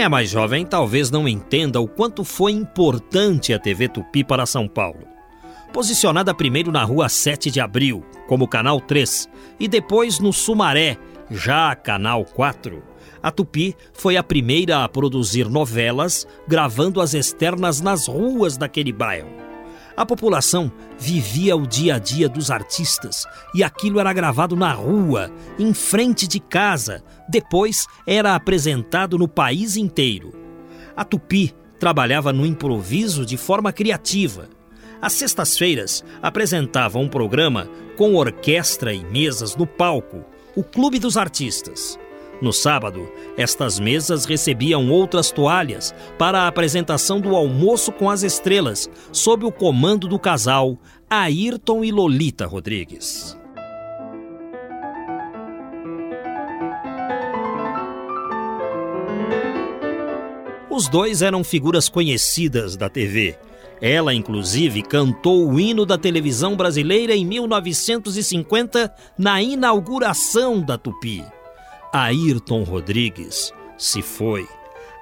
Quem é mais jovem talvez não entenda o quanto foi importante a TV Tupi para São Paulo. Posicionada primeiro na rua 7 de abril, como Canal 3, e depois no Sumaré, já Canal 4, a Tupi foi a primeira a produzir novelas, gravando as externas nas ruas daquele bairro. A população vivia o dia a dia dos artistas e aquilo era gravado na rua, em frente de casa, depois era apresentado no país inteiro. A Tupi trabalhava no improviso de forma criativa. Às sextas-feiras apresentava um programa com orquestra e mesas no palco, o Clube dos Artistas. No sábado, estas mesas recebiam outras toalhas para a apresentação do almoço com as estrelas, sob o comando do casal Ayrton e Lolita Rodrigues. Os dois eram figuras conhecidas da TV. Ela, inclusive, cantou o hino da televisão brasileira em 1950 na inauguração da Tupi. Ayrton Rodrigues se foi.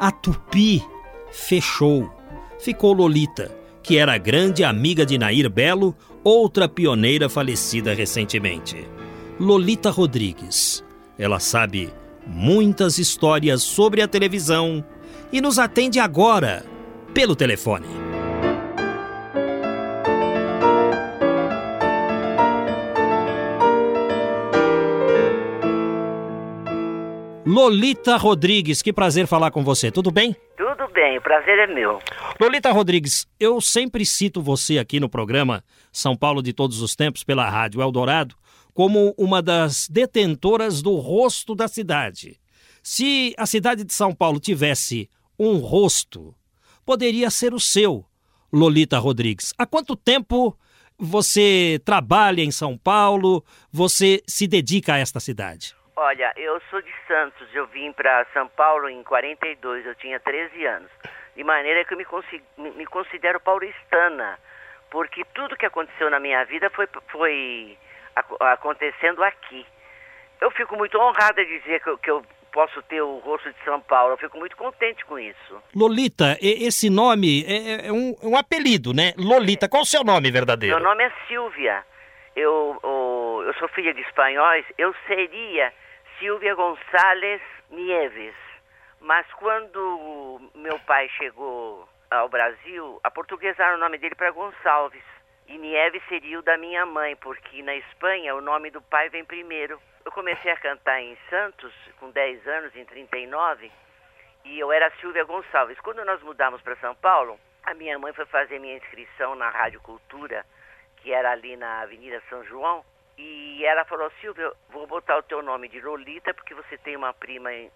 A Tupi fechou. Ficou Lolita, que era grande amiga de Nair Belo, outra pioneira falecida recentemente. Lolita Rodrigues. Ela sabe muitas histórias sobre a televisão e nos atende agora pelo telefone. Lolita Rodrigues, que prazer falar com você. Tudo bem? Tudo bem, o prazer é meu. Lolita Rodrigues, eu sempre cito você aqui no programa São Paulo de Todos os Tempos pela Rádio Eldorado como uma das detentoras do rosto da cidade. Se a cidade de São Paulo tivesse um rosto, poderia ser o seu, Lolita Rodrigues. Há quanto tempo você trabalha em São Paulo? Você se dedica a esta cidade? Olha, eu sou de Santos, eu vim para São Paulo em 42, eu tinha 13 anos. De maneira que eu me, me considero paulistana, porque tudo que aconteceu na minha vida foi, foi acontecendo aqui. Eu fico muito honrada de dizer que eu, que eu posso ter o rosto de São Paulo. Eu fico muito contente com isso. Lolita, esse nome é, é, é um, é um, apelido, né? Lolita, qual o seu nome verdadeiro? Meu nome é Silvia. Eu, eu, eu sou filha de espanhóis. Eu seria Silvia Gonçalves Nieves. Mas quando meu pai chegou ao Brasil, aportuguesaram o nome dele para Gonçalves. E Nieves seria o da minha mãe, porque na Espanha o nome do pai vem primeiro. Eu comecei a cantar em Santos com 10 anos, em 39, e eu era Silvia Gonçalves. Quando nós mudamos para São Paulo, a minha mãe foi fazer minha inscrição na Rádio Cultura, que era ali na Avenida São João, e ela falou, Silvia, vou botar o teu nome de Lolita, porque você tem uma prima em,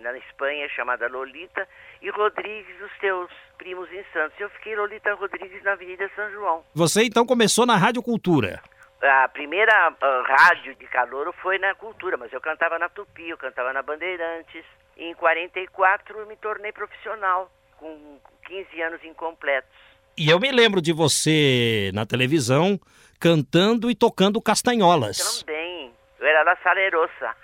na Espanha chamada Lolita, e Rodrigues, os teus primos em Santos. Eu fiquei Lolita Rodrigues na Avenida São João. Você então começou na Rádio Cultura? A primeira uh, rádio de calouro foi na Cultura, mas eu cantava na Tupi, eu cantava na Bandeirantes. E em 44 eu me tornei profissional, com 15 anos incompletos. E eu me lembro de você na televisão cantando e tocando castanholas. Também. Eu era da Salerosa.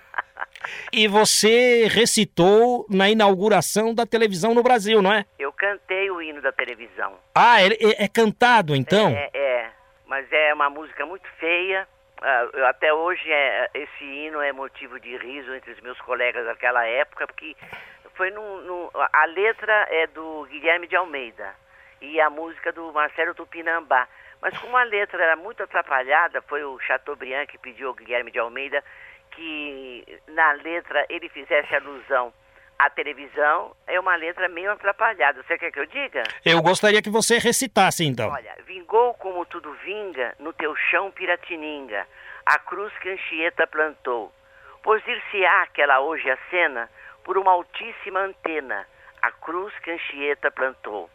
e você recitou na inauguração da televisão no Brasil, não é? Eu cantei o hino da televisão. Ah, é, é, é cantado então? É, é. Mas é uma música muito feia. Uh, até hoje é, esse hino é motivo de riso entre os meus colegas daquela época, porque foi no, a letra é do Guilherme de Almeida e a música do Marcelo Tupinambá. Mas como a letra era muito atrapalhada, foi o Chateaubriand que pediu ao Guilherme de Almeida que na letra ele fizesse alusão A televisão é uma letra meio atrapalhada. Você quer que eu diga? Eu gostaria que você recitasse então. Olha, vingou como tudo vinga no teu chão piratininga, a cruz que Anchieta plantou. Pois dir-se-á que ela hoje acena por uma altíssima antena, a cruz que Anchieta plantou.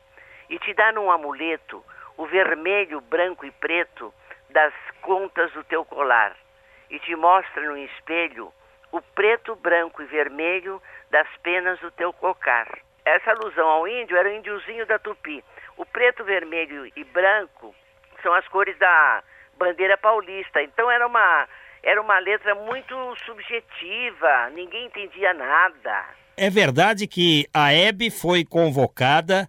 E te dá num amuleto o vermelho, branco e preto das contas do teu colar. E te mostra no espelho o preto, branco e vermelho das penas do teu cocar. Essa alusão ao índio era o índiozinho da Tupi. O preto, vermelho e branco são as cores da bandeira paulista. Então era uma era uma letra muito subjetiva, ninguém entendia nada. É verdade que a Hebe foi convocada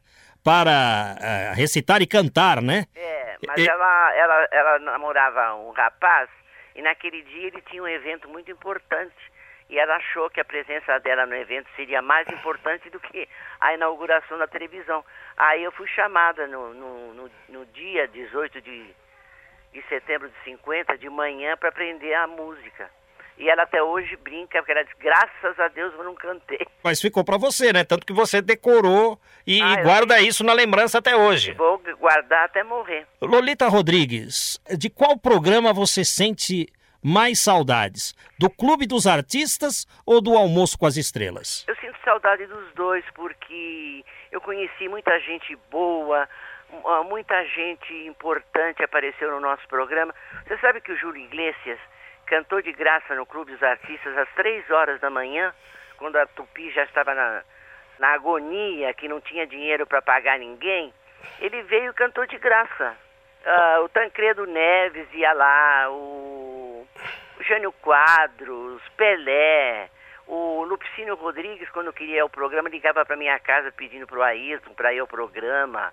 para uh, recitar e cantar, né? É, mas e... ela, ela, ela namorava um rapaz e naquele dia ele tinha um evento muito importante e ela achou que a presença dela no evento seria mais importante do que a inauguração da televisão. Aí eu fui chamada no, no, no, no dia 18 de, de setembro de 50, de manhã, para aprender a música. E ela até hoje brinca, porque ela diz, graças a Deus eu não cantei. Mas ficou para você, né? Tanto que você decorou e, ah, e guarda isso na lembrança até hoje. Vou guardar até morrer. Lolita Rodrigues, de qual programa você sente mais saudades? Do Clube dos Artistas ou do Almoço com as Estrelas? Eu sinto saudade dos dois, porque eu conheci muita gente boa, muita gente importante apareceu no nosso programa. Você sabe que o Júlio Iglesias cantou de graça no Clube dos Artistas às três horas da manhã, quando a Tupi já estava na, na agonia, que não tinha dinheiro para pagar ninguém. Ele veio e cantou de graça. Uh, o Tancredo Neves ia lá, o, o Jânio Quadros, Pelé, o Lupicínio Rodrigues, quando queria o programa, ligava para minha casa pedindo para o Ayrton para ir ao programa.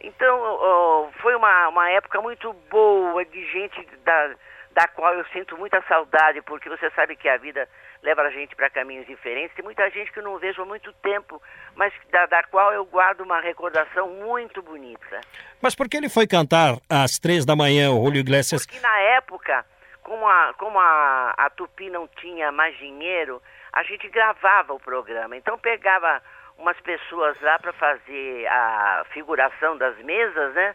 Então, uh, foi uma, uma época muito boa de gente da, da qual eu sinto muita saudade, porque você sabe que a vida leva a gente para caminhos diferentes. Tem muita gente que eu não vejo há muito tempo, mas da, da, qual eu guardo uma recordação muito bonita. Mas por que ele foi cantar às três da manhã, o Julio Iglesias? Porque na época, como a, como a, a Tupi não tinha mais dinheiro, a gente gravava o programa. Então pegava umas pessoas lá para fazer a figuração das mesas, né?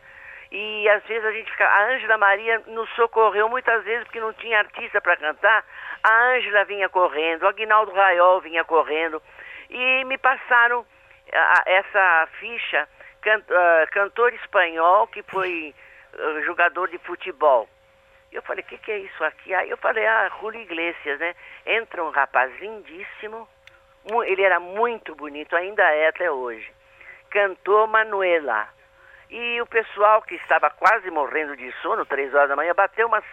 E às vezes a gente fica. A Ângela Maria nos socorreu muitas vezes porque não tinha artista para cantar. A Ângela vinha correndo, o Aguinaldo Raiol vinha correndo. E me passaram a, essa ficha, can, uh, cantor espanhol que foi uh, jogador de futebol. Eu falei, o que, que é isso aqui? Aí eu falei, ah, Julio Iglesias, né? Entra um rapaz lindíssimo, ele era muito bonito, ainda é até hoje. Cantou Manuela. E o pessoal que estava quase morrendo de sono, três horas da manhã, bateu umas,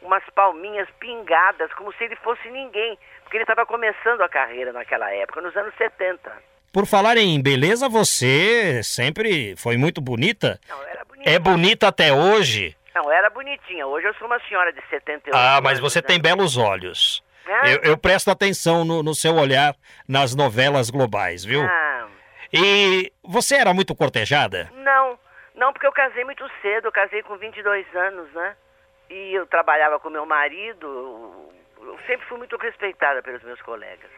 umas palminhas pingadas, como se ele fosse ninguém, porque ele estava começando a carreira naquela época, nos anos 70. Por falar em beleza, você sempre foi muito bonita. Não, era bonita. É bonita até hoje. Não, era bonitinha. Hoje eu sou uma senhora de 78 Ah, mas você né? tem belos olhos. Eu, eu, presto atenção no, no, seu olhar nas novelas globais, viu? Ah. E você era muito cortejada? Não, não, porque eu casei muito cedo, eu casei com 22 anos, né? E eu trabalhava com meu marido, eu sempre fui muito respeitada pelos meus colegas.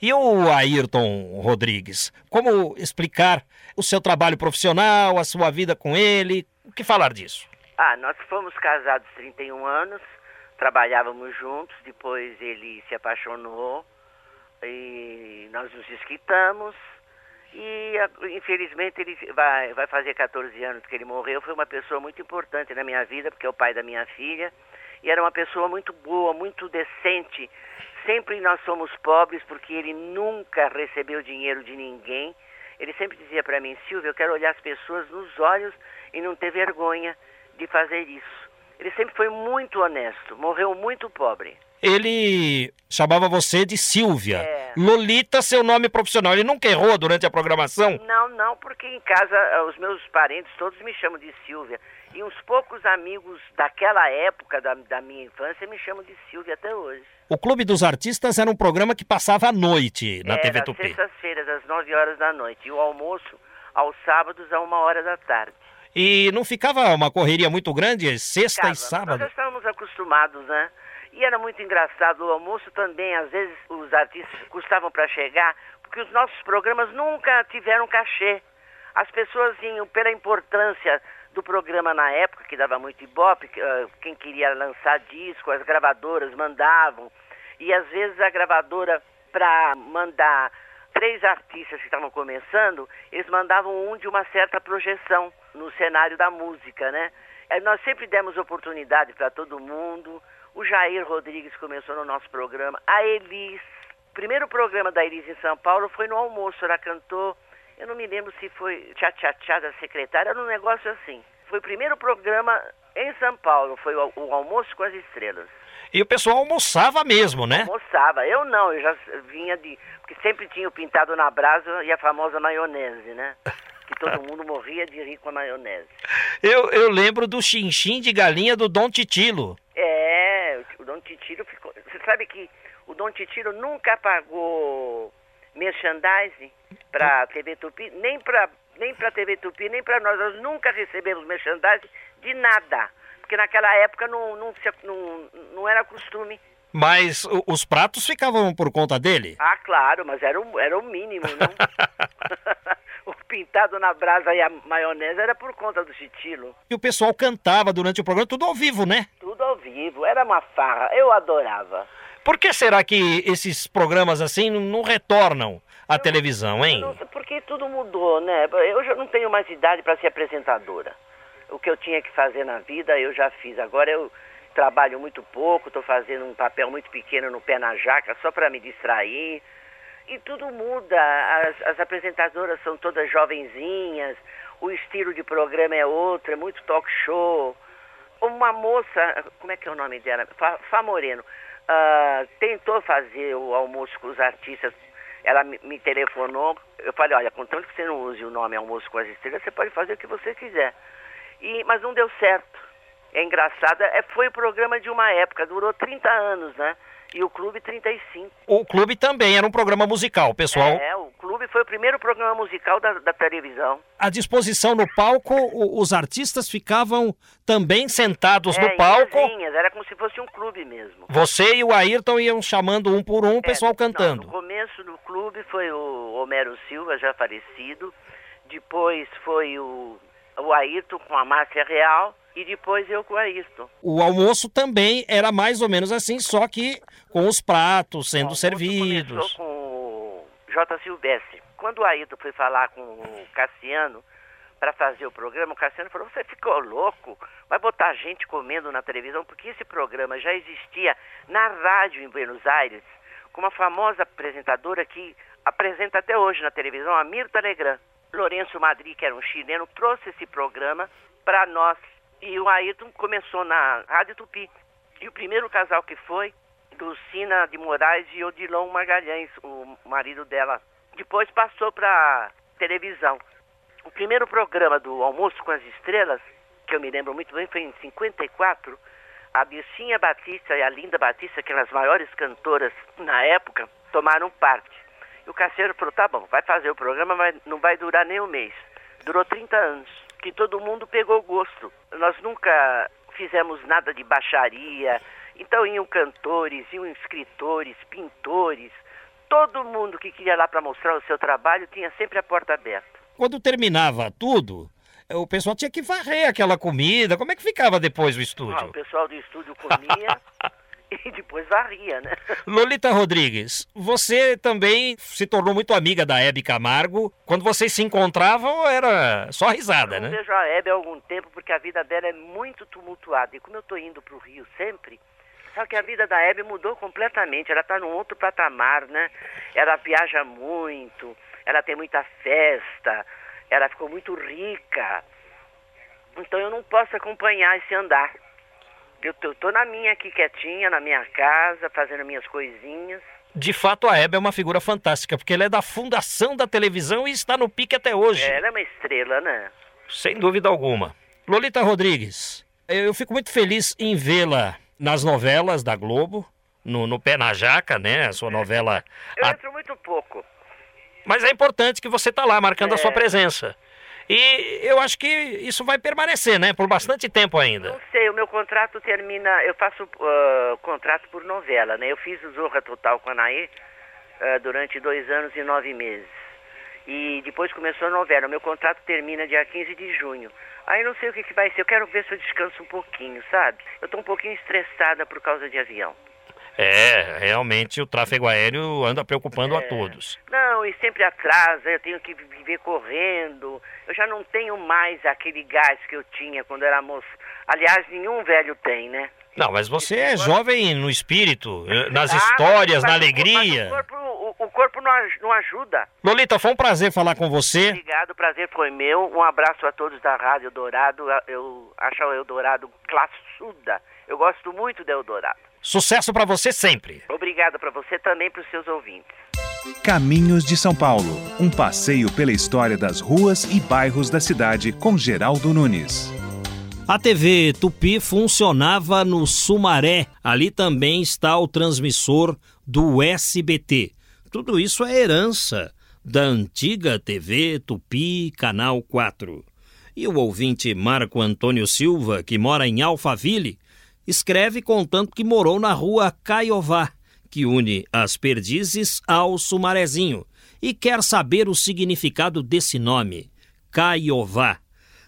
E o Ayrton Rodrigues? Como explicar o seu trabalho profissional, a sua vida com ele? O que falar disso? Ah, nós fomos casados 31 anos, trabalhávamos juntos, depois ele se apaixonou e nós nos desquitamos e infelizmente ele vai, vai fazer 14 anos que ele morreu. Foi uma pessoa muito importante na minha vida, porque é o pai da minha filha. E era uma pessoa muito boa, muito decente. Sempre nós somos pobres, porque ele nunca recebeu dinheiro de ninguém. Ele sempre dizia para mim, Silvia, eu quero olhar as pessoas nos olhos e não ter vergonha de fazer isso. Ele sempre foi muito honesto, morreu muito pobre ele chamava você de Silvia. É. Lolita, seu nome profissional. Ele nunca errou durante a programação? Não, não, porque em casa eh, os meus parentes todos me chamam de Silvia. E uns poucos amigos daquela época da, da minha infância me chamam de Silvia até hoje. O Clube dos Artistas era um programa que passava à noite na era, TV Tupi. sextas-feiras, às 9 horas da noite. E o almoço aos sábados, a uma hora da tarde. E não ficava uma correria muito grande, sexta ficava. e sábado? Nós já estávamos acostumados, né? E era muito engraçado, o almoço também, às vezes os artistas custavam para chegar, que os nossos programas nunca tiveram cachê. As pessoas iam pela importância do programa na época, que dava muito ibope, uh, quem queria lançar disco, as gravadoras mandavam. E às vezes a gravadora, para mandar três artistas que estavam começando, eles mandavam um de uma certa projeção no cenário da música, né? É, nós sempre demos oportunidade para todo mundo. O Jair Rodrigues começou no nosso programa. A Elis. O primeiro programa da Elis em São Paulo foi no almoço. Ela cantou eu não me lembro se foi tchá-tchá-tchá da secretária, era um negócio assim. Foi o primeiro programa em São Paulo, foi o, o Almoço com as Estrelas. E o pessoal almoçava mesmo, né? Almoçava. Eu não, eu já vinha de. Porque sempre tinha o pintado na brasa e a famosa maionese, né? Que todo mundo morria de rir com a maionese. Eu, eu lembro do chinchim de galinha do Dom Titilo. É, Dom Titilo ficou. Você sabe que o Dom Titilo nunca pagou merchandising para a TV Tupi, nem para nem para a TV Tupi, nem para nós. Nós nunca recebemos merchandising de nada, porque naquela época não, não, não, não era costume. Mas os pratos ficavam por conta dele? Ah, claro, mas era o, era o mínimo, não? o pintado na brasa e a maionese era por conta do Chitilo. E o pessoal cantava durante o programa, tudo ao vivo, né? Ao vivo, era uma farra, eu adorava. Por que será que esses programas assim não retornam à televisão, hein? Não, porque tudo mudou, né? Eu já não tenho mais idade para ser apresentadora. O que eu tinha que fazer na vida, eu já fiz. Agora eu trabalho muito pouco, estou fazendo um papel muito pequeno no pé na jaca, só para me distrair. E tudo muda. As, as apresentadoras são todas jovenzinhas, o estilo de programa é outro, é muito talk show. Uma moça, como é que é o nome dela? Fá, Fá Moreno uh, tentou fazer o almoço com os artistas. Ela me, me, telefonou, eu falei, olha, contanto que você não use o nome almoço com as estrelas, você pode fazer o que você quiser. E, mas não deu certo. É engraçado, é, foi o programa de uma época, durou 30 anos, né? E o Clube 35. O Clube também era um programa musical, pessoal. É, o Clube foi o primeiro programa musical da, da televisão. À disposição no palco, o, os artistas ficavam também sentados é, no palco. Mesinhas, era como se fosse um clube mesmo. Você e o Ayrton iam chamando um por um, o é, pessoal cantando. Não, no começo do clube foi o Homero Silva, já falecido. Depois foi o, o Ayrton com a Márcia Real e depois eu com a Ayrton. O almoço também era mais ou menos assim, só que com os pratos sendo servidos. com o J. Silvestre. Quando o Ayrton foi falar com o Cassiano para fazer o programa, o Cassiano falou: Você ficou louco? Vai botar gente comendo na televisão? Porque esse programa já existia na rádio em Buenos Aires, com uma famosa apresentadora que apresenta até hoje na televisão, a Mirta Legrand. Lourenço Madri, que era um chileno, trouxe esse programa para nós e o Ayrton começou na Rádio Tupi. E o primeiro casal que foi, Dulcina de Moraes e Odilon Magalhães, o marido dela. Depois passou para televisão. O primeiro programa do Almoço com as Estrelas, que eu me lembro muito bem, foi em 54. A Bilcinha Batista e a Linda Batista, aquelas maiores cantoras na época, tomaram parte. E o Cassiano falou, tá bom, vai fazer o programa, mas não vai durar nem um mês. Durou 30 anos que todo mundo pegou gosto. Nós nunca fizemos nada de baixaria, então iam cantores, iam escritores, pintores, todo mundo que queria lá para mostrar o seu trabalho tinha sempre a porta aberta. Quando terminava tudo, o pessoal tinha que varrer aquela comida. Como é que ficava depois o estúdio? Ah, o pessoal do estúdio comia e depois varria, né? Lolita Rodrigues, você também se tornou muito amiga da Hebe Camargo. Quando vocês se encontravam, era só risada, eu né? Eu vejo a Hebe há algum tempo porque a vida dela é muito tumultuada. E como eu estou indo para o Rio sempre, sabe que a vida da Hebe mudou completamente. Ela está num outro patamar, né? Ela viaja muito, ela tem muita festa, ela ficou muito rica. Então eu não posso acompanhar esse andar. Eu tô, tô, na minha aqui quietinha, na minha casa, fazendo minhas coisinhas. De fato, a Hebe é uma figura fantástica, porque ela é da fundação da televisão e está no pique até hoje. É, ela é uma estrela, né? Sem dúvida alguma. Lolita Rodrigues, eu fico muito feliz em vê-la nas novelas da Globo, no, no Pé na Jaca, né? A sua novela. eu entro muito pouco. Mas é importante que você está lá, marcando é... a sua presença. E eu acho que isso vai permanecer, né? Por bastante tempo ainda. Não sei, o meu contrato termina. Eu faço uh, contrato por novela, né? Eu fiz o Zorra Total com a Naê uh, durante dois anos e nove meses. E depois começou a novela. O meu contrato termina dia 15 de junho. Aí não sei o que, que vai ser. Eu quero ver se eu descanso um pouquinho, sabe? Eu estou um pouquinho estressada por causa de avião. É, realmente o tráfego aéreo anda preocupando é. a todos. Não, e sempre atrasa, eu tenho que viver correndo. Eu já não tenho mais aquele gás que eu tinha quando era moço. Aliás, nenhum velho tem, né? Não, mas você é jovem no espírito, eh, nas ah, histórias, na alegria. O corpo, o, o corpo não ajuda. Lolita, foi um prazer falar com você. Obrigado, o prazer foi meu. Um abraço a todos da Rádio Eldorado. Eu acho o Eldorado classuda. Eu gosto muito do Eldorado. Sucesso para você sempre. Obrigado para você também para os seus ouvintes. Caminhos de São Paulo, um passeio pela história das ruas e bairros da cidade com Geraldo Nunes. A TV Tupi funcionava no Sumaré. Ali também está o transmissor do SBT. Tudo isso é herança da antiga TV Tupi Canal 4. E o ouvinte Marco Antônio Silva, que mora em Alphaville, escreve contando que morou na rua Caiová, que une as Perdizes ao Sumarezinho, e quer saber o significado desse nome, Caiová.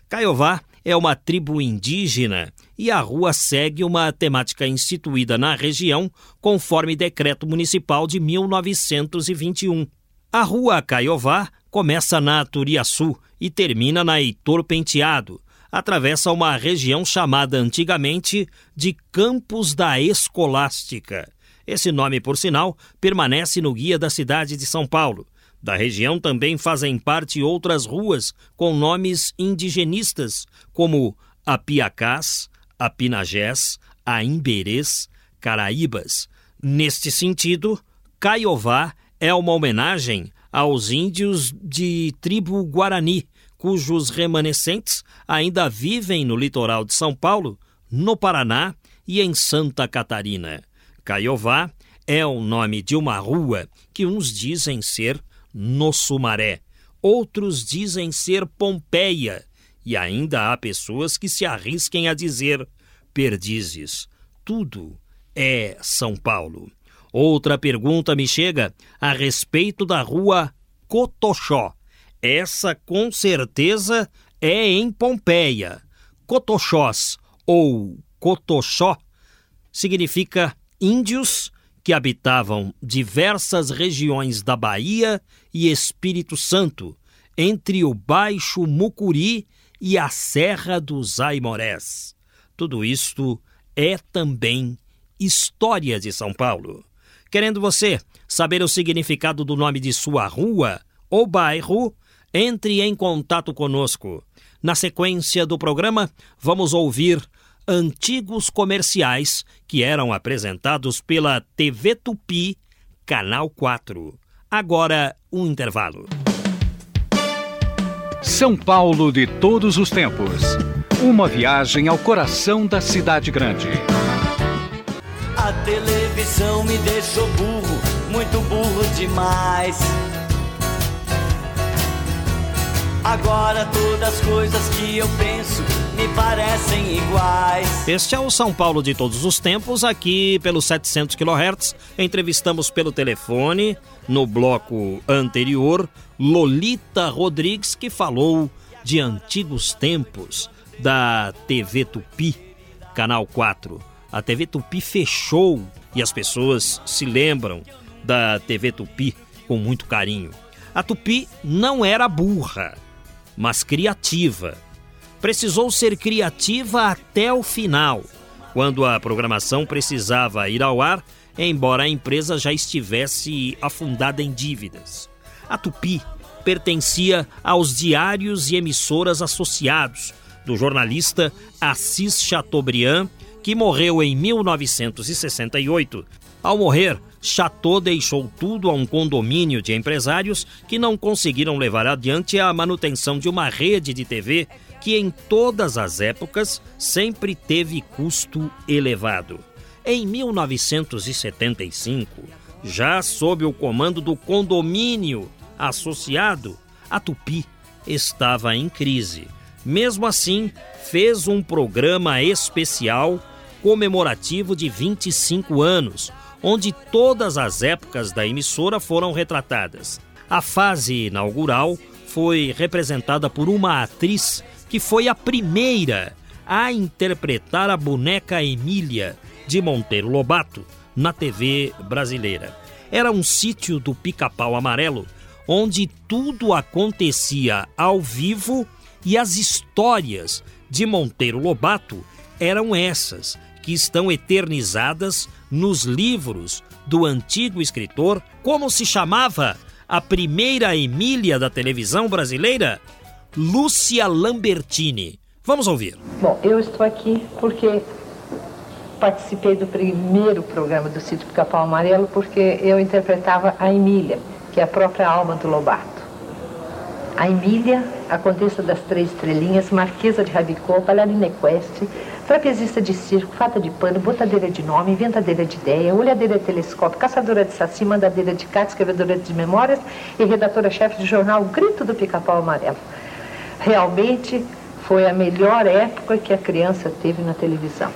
Caiová é uma tribo indígena e a rua segue uma temática instituída na região conforme decreto municipal de 1921. A rua Caiová começa na Turiaçu e termina na Heitor Penteado. Atravessa uma região chamada antigamente de Campos da Escolástica. Esse nome, por sinal, permanece no guia da cidade de São Paulo. Da região também fazem parte outras ruas com nomes indigenistas, como Apiacás, Apinagés, Aimberês, Caraíbas. Neste sentido, Caiová é uma homenagem aos índios de tribo Guarani, cujos remanescentes ainda vivem no litoral de São Paulo, no Paraná e em Santa Catarina. Caiová é o nome de uma rua que uns dizem ser no Sumaré. Outros dizem ser Pompeia. E ainda há pessoas que se arrisquem a dizer Perdizes. Tudo é São Paulo. Outra pergunta me chega a respeito da rua Cotoxó. Essa com certeza é em Pompeia. Cotoxós ou Cotoxó significa índios que habitavam diversas regiões da Bahia e Espírito Santo, entre o Baixo Mucuri e a Serra dos Aimorés. Tudo isto é também história de São Paulo. Querendo você saber o significado do nome de sua rua ou bairro, entre em contato conosco. Na sequência do programa, vamos ouvir antigos comerciais que eram apresentados pela TV Tupi, Canal 4. Agora, um intervalo. São Paulo de todos os tempos. Uma viagem ao coração da cidade grande. A televisão me deixou burro, muito burro demais. Agora todas as coisas que eu penso me parecem iguais. Este é o São Paulo de todos os tempos, aqui pelos 700 kHz. Entrevistamos pelo telefone, no bloco anterior, Lolita Rodrigues, que falou de antigos tempos da TV Tupi, Canal 4. A TV Tupi fechou e as pessoas se lembram da TV Tupi com muito carinho. A Tupi não era burra mas criativa. Precisou ser criativa até o final, quando a programação precisava ir ao ar, embora a empresa já estivesse afundada em dívidas. A Tupi pertencia aos diários e emissoras associados do jornalista Assis Chateaubriand, que morreu em 1968. Ao morrer, Chateau deixou tudo a um condomínio de empresários que não conseguiram levar adiante a manutenção de uma rede de TV que em todas as épocas sempre teve custo elevado. Em 1975, já sob o comando do condomínio associado, a Tupi estava em crise. Mesmo assim, fez um programa especial comemorativo de 25 anos, onde todas as épocas da emissora foram retratadas. A fase inaugural foi representada por uma atriz que foi a primeira a interpretar a boneca Emília de Monteiro Lobato na TV brasileira. Era um sítio do Pica-Pau Amarelo onde tudo acontecia ao vivo e as histórias de Monteiro Lobato eram essas, que estão eternizadas nos livros do antigo escritor. Como se chamava a primeira Emília da televisão brasileira? Lúcia Lambertini. Vamos ouvir. Bom, eu estou aqui porque participei do primeiro programa do Sítio Pica-Pau Amarelo porque eu interpretava a Emília que é a própria alma do Lobato. A Emília, a Condessa das Três Estrelinhas, Marquesa de Rabicó, bailarina equestre, trapezista de circo, fata de pano, botadeira de nome, inventadeira de ideia, olhadeira de telescópio, caçadora de saci, mandadeira de carta, escrevedora de memórias e redatora-chefe do jornal Grito do Pica-Pau Amarelo. Realmente foi a melhor época que a criança teve na televisão.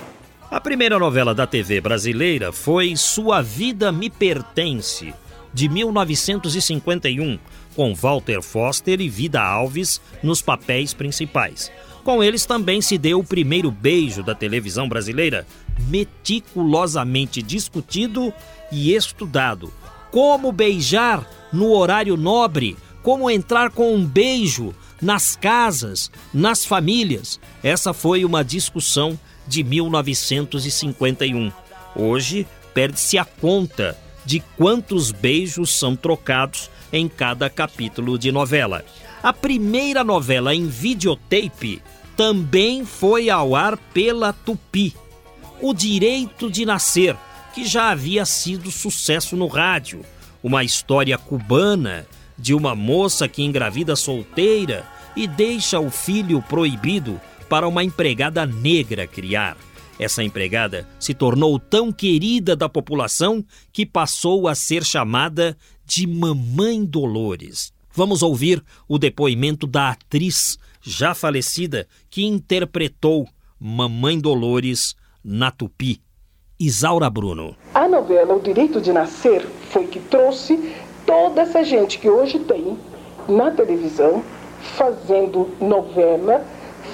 A primeira novela da TV brasileira foi Sua Vida Me Pertence, de 1951, com Walter Foster e Vida Alves nos papéis principais. Com eles também se deu o primeiro beijo da televisão brasileira, meticulosamente discutido e estudado. Como beijar no horário nobre, como entrar com um beijo nas casas, nas famílias. Essa foi uma discussão de 1951. Hoje perde-se a conta de quantos beijos são trocados em cada capítulo de novela. A primeira novela em videotape também foi ao ar pela Tupi. O Direito de Nascer, que já havia sido sucesso no rádio. Uma história cubana de uma moça que engravida solteira e deixa o filho proibido para uma empregada negra criar. Essa empregada se tornou tão querida da população que passou a ser chamada de Mamãe Dolores. Vamos ouvir o depoimento da atriz já falecida que interpretou Mamãe Dolores na Tupi, Isaura Bruno. A novela O Direito de Nascer foi que trouxe toda essa gente que hoje tem na televisão fazendo novela,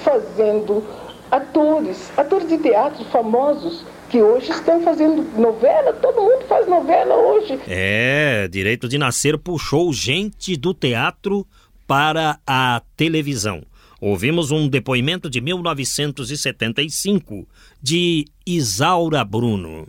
fazendo atores, atores de teatro famosos que hoje estão fazendo novela, todo mundo faz novela hoje. É, Direito de Nascer puxou gente do teatro para a televisão. Ouvimos um depoimento de 1975 de Isaura Bruno.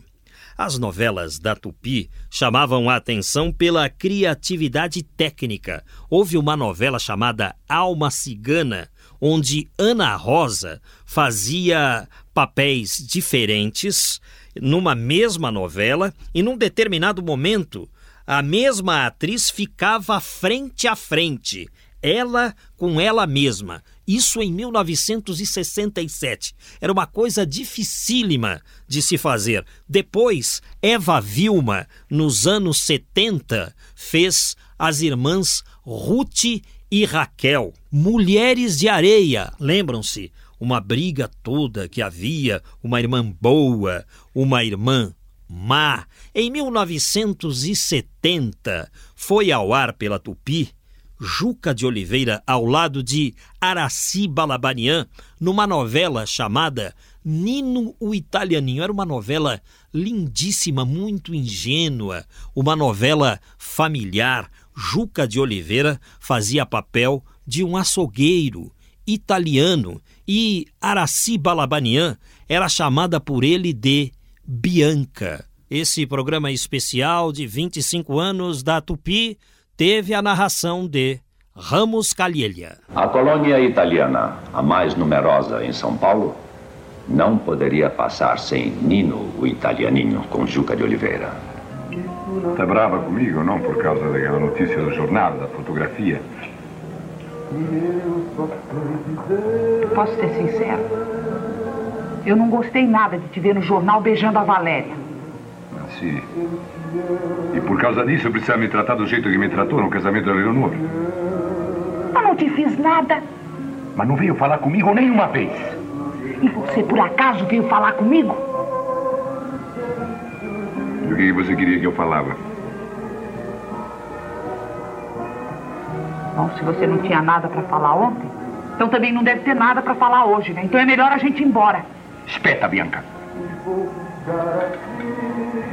As novelas da Tupi chamavam a atenção pela criatividade técnica. Houve uma novela chamada Alma Cigana, onde Ana Rosa fazia papéis diferentes numa mesma novela e num determinado momento a mesma atriz ficava frente a frente, ela com ela mesma. Isso em 1967. Era uma coisa dificílima de se fazer. Depois, Eva Vilma, nos anos 70, fez as irmãs Ruth e Raquel, mulheres de areia. Lembram-se? Uma briga toda que havia, uma irmã boa, uma irmã má. Em 1970, foi ao ar pela Tupi Juca de Oliveira ao lado de Araci Balabanian numa novela chamada Nino o Italianinho. Era uma novela lindíssima, muito ingênua, uma novela familiar, Juca de Oliveira fazia papel de um açougueiro italiano e Araci Balabanian era chamada por ele de Bianca. Esse programa especial de 25 anos da Tupi teve a narração de Ramos Calielha. A colônia italiana, a mais numerosa em São Paulo, não poderia passar sem Nino, o italianinho, com Juca de Oliveira. Está brava comigo, não por causa daquela notícia do jornal, da fotografia? Posso ser sincero? Eu não gostei nada de te ver no jornal beijando a Valéria. Sim. E por causa disso precisa me tratar do jeito que me tratou no casamento da Leonor? Eu não te fiz nada. Mas não veio falar comigo nenhuma vez. E você por acaso veio falar comigo? Do que você queria que eu falava? Bom, se você não tinha nada para falar ontem, então também não deve ter nada para falar hoje, né? Então é melhor a gente ir embora. Espeta, Bianca.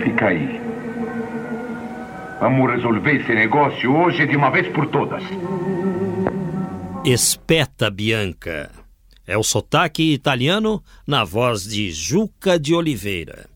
Fica aí. Vamos resolver esse negócio hoje de uma vez por todas. Espeta Bianca. É o sotaque italiano na voz de Juca de Oliveira.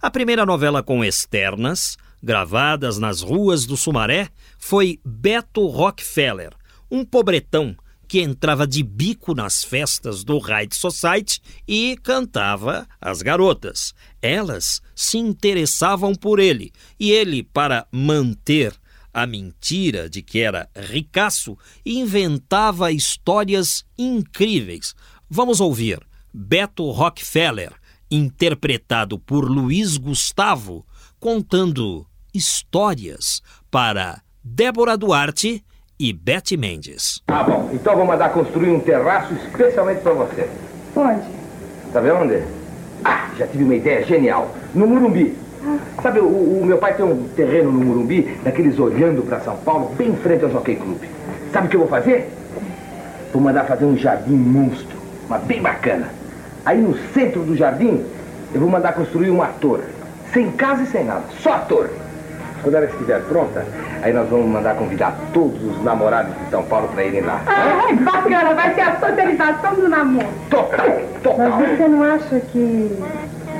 A primeira novela com externas, gravadas nas ruas do Sumaré, foi Beto Rockefeller, um pobretão que entrava de bico nas festas do High Society e cantava as garotas. Elas se interessavam por ele e ele, para manter a mentira de que era ricaço, inventava histórias incríveis. Vamos ouvir Beto Rockefeller, interpretado por Luiz Gustavo, contando histórias para Débora Duarte e Beth Mendes. Ah, bom. Então vou mandar construir um terraço especialmente para você. Onde? Tá vendo onde? Ah, já tive uma ideia genial. No Murumbi. Ah. Sabe, o, o, meu pai tem um terreno no Murumbi, daqueles olhando para São Paulo, bem em frente ao Jockey Club. Sabe o que eu vou fazer? Vou mandar fazer um jardim monstro, mas bem bacana. Aí no centro do jardim, eu vou mandar construir uma torre. Sem casa e sem nada, só a torre. Quando ela estiver pronta, aí nós vamos mandar convidar todos os namorados de São Paulo para irem lá. Ai, bacana, vai ser a socialização do namoro. Total, total. Mas você não acha que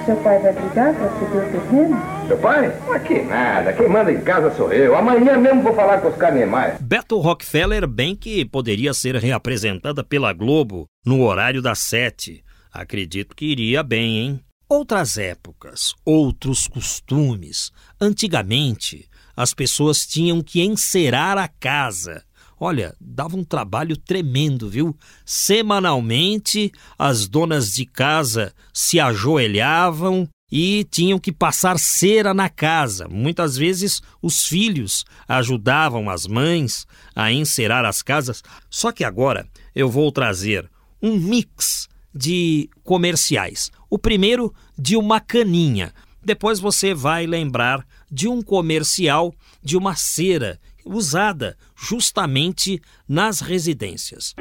seu pai vai brigar para ceder o terreno? Seu pai? Aqui nada. Quem manda em casa sou eu. Amanhã mesmo vou falar com os Niemeyer. Beto Rockefeller bem que poderia ser reapresentada pela Globo no horário das sete. Acredito que iria bem, hein? Outras épocas, outros costumes. Antigamente, as pessoas tinham que encerar a casa. Olha, dava um trabalho tremendo, viu? Semanalmente, as donas de casa se ajoelhavam e tinham que passar cera na casa. Muitas vezes os filhos ajudavam as mães a encerar as casas. Só que agora eu vou trazer um mix de comerciais. O primeiro de uma caninha. Depois você vai lembrar de um comercial de uma cera usada justamente nas residências.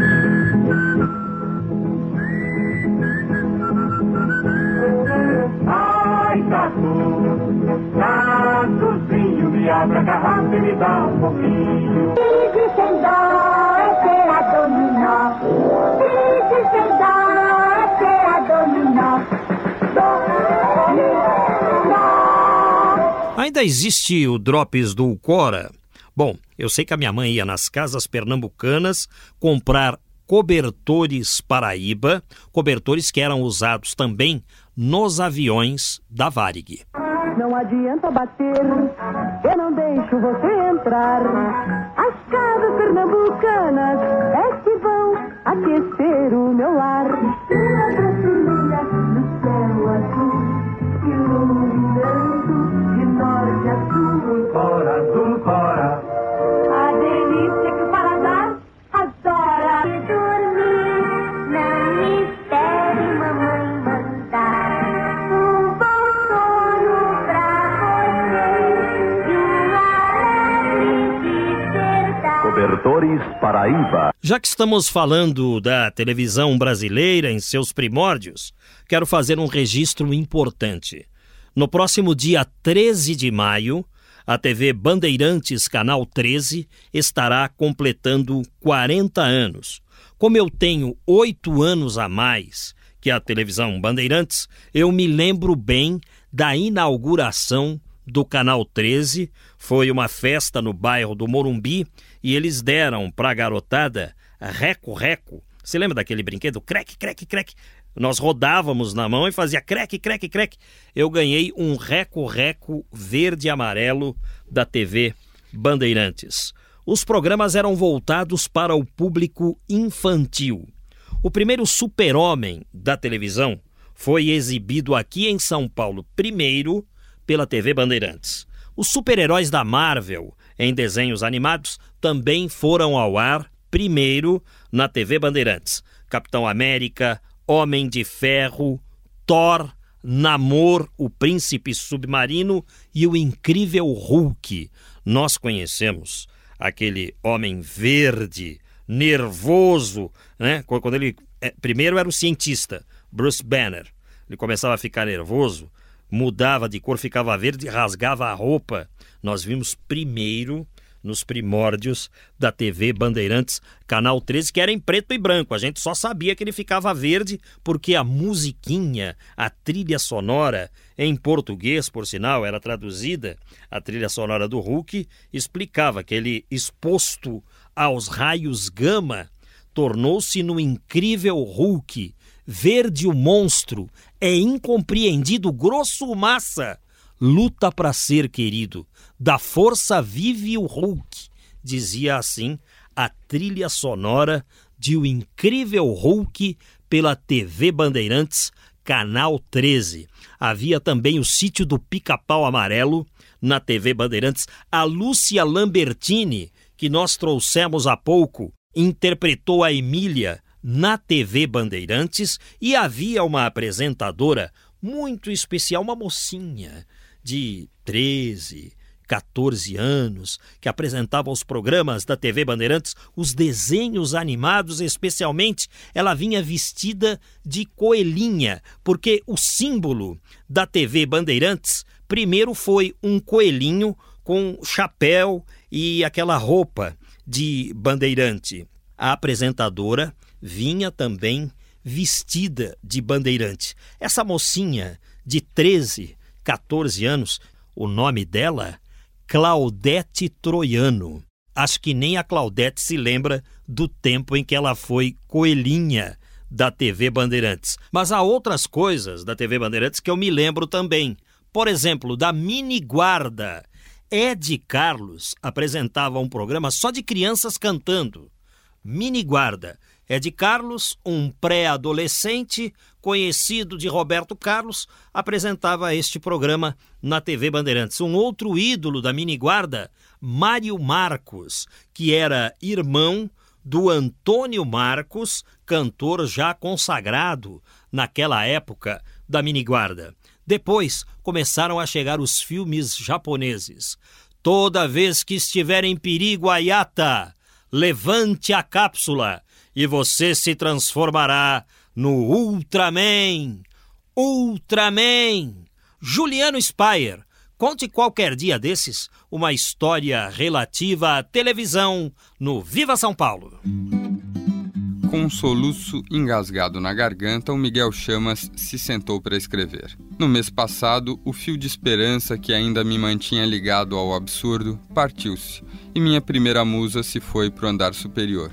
Ai, tatu, tatuzinho, me a garrafa e me dá um pouquinho. Ainda existe o Drops do Cora? Bom, eu sei que a minha mãe ia nas casas pernambucanas comprar cobertores Paraíba, cobertores que eram usados também nos aviões da Varig. Não adianta bater, eu não deixo você entrar. As casas pernambucanas é que vão aquecer o meu lar. A sul. Fora, azul, fora. A delícia que o paladar adora. E dormir, não me espere, mamãe mandar. Um bom sono pra você e um alegre despertar. Cobertores Paraíba. Já que estamos falando da televisão brasileira em seus primórdios, quero fazer um registro importante. No próximo dia 13 de maio, a TV Bandeirantes Canal 13 estará completando 40 anos. Como eu tenho oito anos a mais que a televisão Bandeirantes, eu me lembro bem da inauguração do Canal 13. Foi uma festa no bairro do Morumbi e eles deram para a garotada reco-reco. Você lembra daquele brinquedo? Crec, crec, crec. Nós rodávamos na mão e fazia creque, creque, creque. Eu ganhei um reco-reco verde e amarelo da TV Bandeirantes. Os programas eram voltados para o público infantil. O primeiro super-homem da televisão foi exibido aqui em São Paulo, primeiro pela TV Bandeirantes. Os super-heróis da Marvel em desenhos animados também foram ao ar primeiro na TV Bandeirantes. Capitão América, Homem de Ferro, Thor, Namor, o Príncipe Submarino e o Incrível Hulk. Nós conhecemos aquele homem verde, nervoso, né? Quando ele é, primeiro era o cientista, Bruce Banner. Ele começava a ficar nervoso, mudava de cor, ficava verde, rasgava a roupa. Nós vimos primeiro nos primórdios da TV Bandeirantes, Canal 13, que era em preto e branco. A gente só sabia que ele ficava verde porque a musiquinha, a trilha sonora, em português, por sinal, era traduzida, a trilha sonora do Hulk, explicava que ele, exposto aos raios gama, tornou-se no incrível Hulk. Verde o monstro, é incompreendido, grosso massa, luta para ser querido. Da força vive o Hulk, dizia assim a trilha sonora de O Incrível Hulk pela TV Bandeirantes, Canal 13. Havia também o Sítio do Pica-Pau Amarelo na TV Bandeirantes. A Lúcia Lambertini, que nós trouxemos há pouco, interpretou a Emília na TV Bandeirantes e havia uma apresentadora muito especial, uma mocinha de 13, 14 anos, que apresentava os programas da TV Bandeirantes, os desenhos animados, especialmente, ela vinha vestida de coelhinha, porque o símbolo da TV Bandeirantes primeiro foi um coelhinho com chapéu e aquela roupa de bandeirante. A apresentadora vinha também vestida de bandeirante. Essa mocinha de 13, 14 anos, o nome dela Claudete Troiano. Acho que nem a Claudete se lembra do tempo em que ela foi coelhinha da TV Bandeirantes. Mas há outras coisas da TV Bandeirantes que eu me lembro também. Por exemplo, da Mini Guarda. Ed Carlos apresentava um programa só de crianças cantando. Mini Guarda. Ed Carlos, um pré-adolescente conhecido de Roberto Carlos, apresentava este programa na TV Bandeirantes. Um outro ídolo da mini guarda, Mário Marcos, que era irmão do Antônio Marcos, cantor já consagrado naquela época da mini guarda. Depois começaram a chegar os filmes japoneses. Toda vez que estiver em perigo a Yata, levante a cápsula e você se transformará no Ultraman. Ultraman! Juliano Spire, conte qualquer dia desses uma história relativa à televisão no Viva São Paulo. Com um soluço engasgado na garganta, o Miguel Chamas se sentou para escrever. No mês passado, o fio de esperança que ainda me mantinha ligado ao absurdo partiu-se e minha primeira musa se foi para o andar superior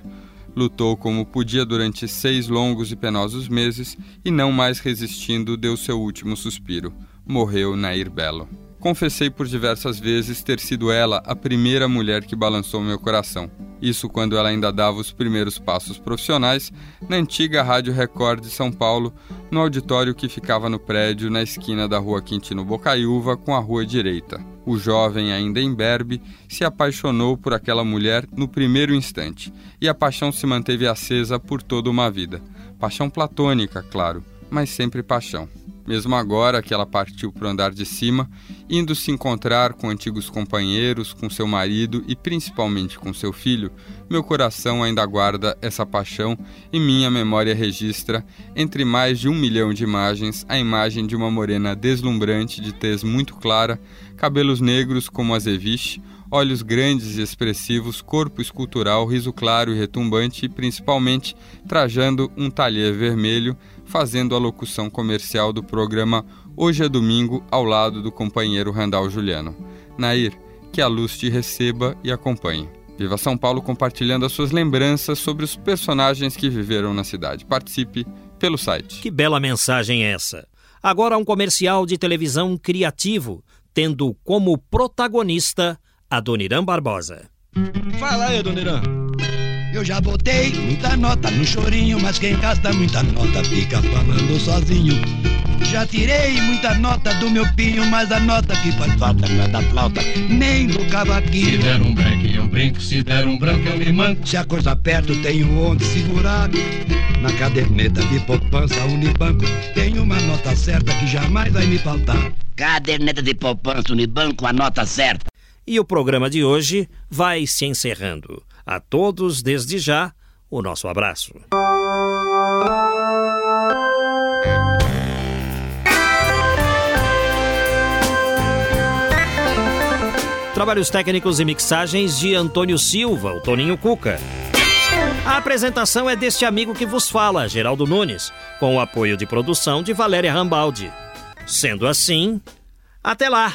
lutou como podia durante seis longos e penosos meses e, não mais resistindo, deu seu último suspiro. Morreu Nair Belo. Confessei por diversas vezes ter sido ela a primeira mulher que balançou meu coração. Isso quando ela ainda dava os primeiros passos profissionais na antiga Rádio Record de São Paulo, no auditório que ficava no prédio na esquina da Rua Quintino Bocaiúva com a Rua Direita. O jovem, ainda imberbe, se apaixonou por aquela mulher no primeiro instante, e a paixão se manteve acesa por toda uma vida. Paixão platônica, claro, mas sempre paixão. Mesmo agora que ela partiu para o andar de cima, indo se encontrar com antigos companheiros, com seu marido e principalmente com seu filho, meu coração ainda guarda essa paixão e minha memória registra, entre mais de um milhão de imagens, a imagem de uma morena deslumbrante de tez muito clara, cabelos negros como azeviche, olhos grandes e expressivos, corpo escultural, riso claro e retumbante e principalmente trajando um talher vermelho, fazendo a locução comercial do programa Hoje é Domingo ao lado do companheiro Randall Juliano. Nair, que a luz te receba e acompanhe. Viva São Paulo compartilhando as suas lembranças sobre os personagens que viveram na cidade. Participe pelo site. Que bela mensagem é essa! Agora um comercial de televisão criativo, tendo como protagonista Adoniran Barbosa. Fala aí, Adoniran. Eu já botei muita nota no chorinho, mas quem gasta muita nota fica falando sozinho. Já tirei muita nota do meu pinho, mas a nota que faz falta não é da flauta, nem do cavaquinho. Se der um break eu brinco, se der um branco eu me manco. Se a coisa aperta, eu tenho onde segurar. Na caderneta de poupança Unibanco, tem uma nota certa que jamais vai me faltar. Caderneta de poupança Unibanco, a nota certa. E o programa de hoje vai se encerrando. A todos, desde já, o nosso abraço. Trabalhos técnicos e mixagens de Antônio Silva, o Toninho Cuca. A apresentação é deste amigo que vos fala, Geraldo Nunes, com o apoio de produção de Valéria Rambaldi. Sendo assim, até lá!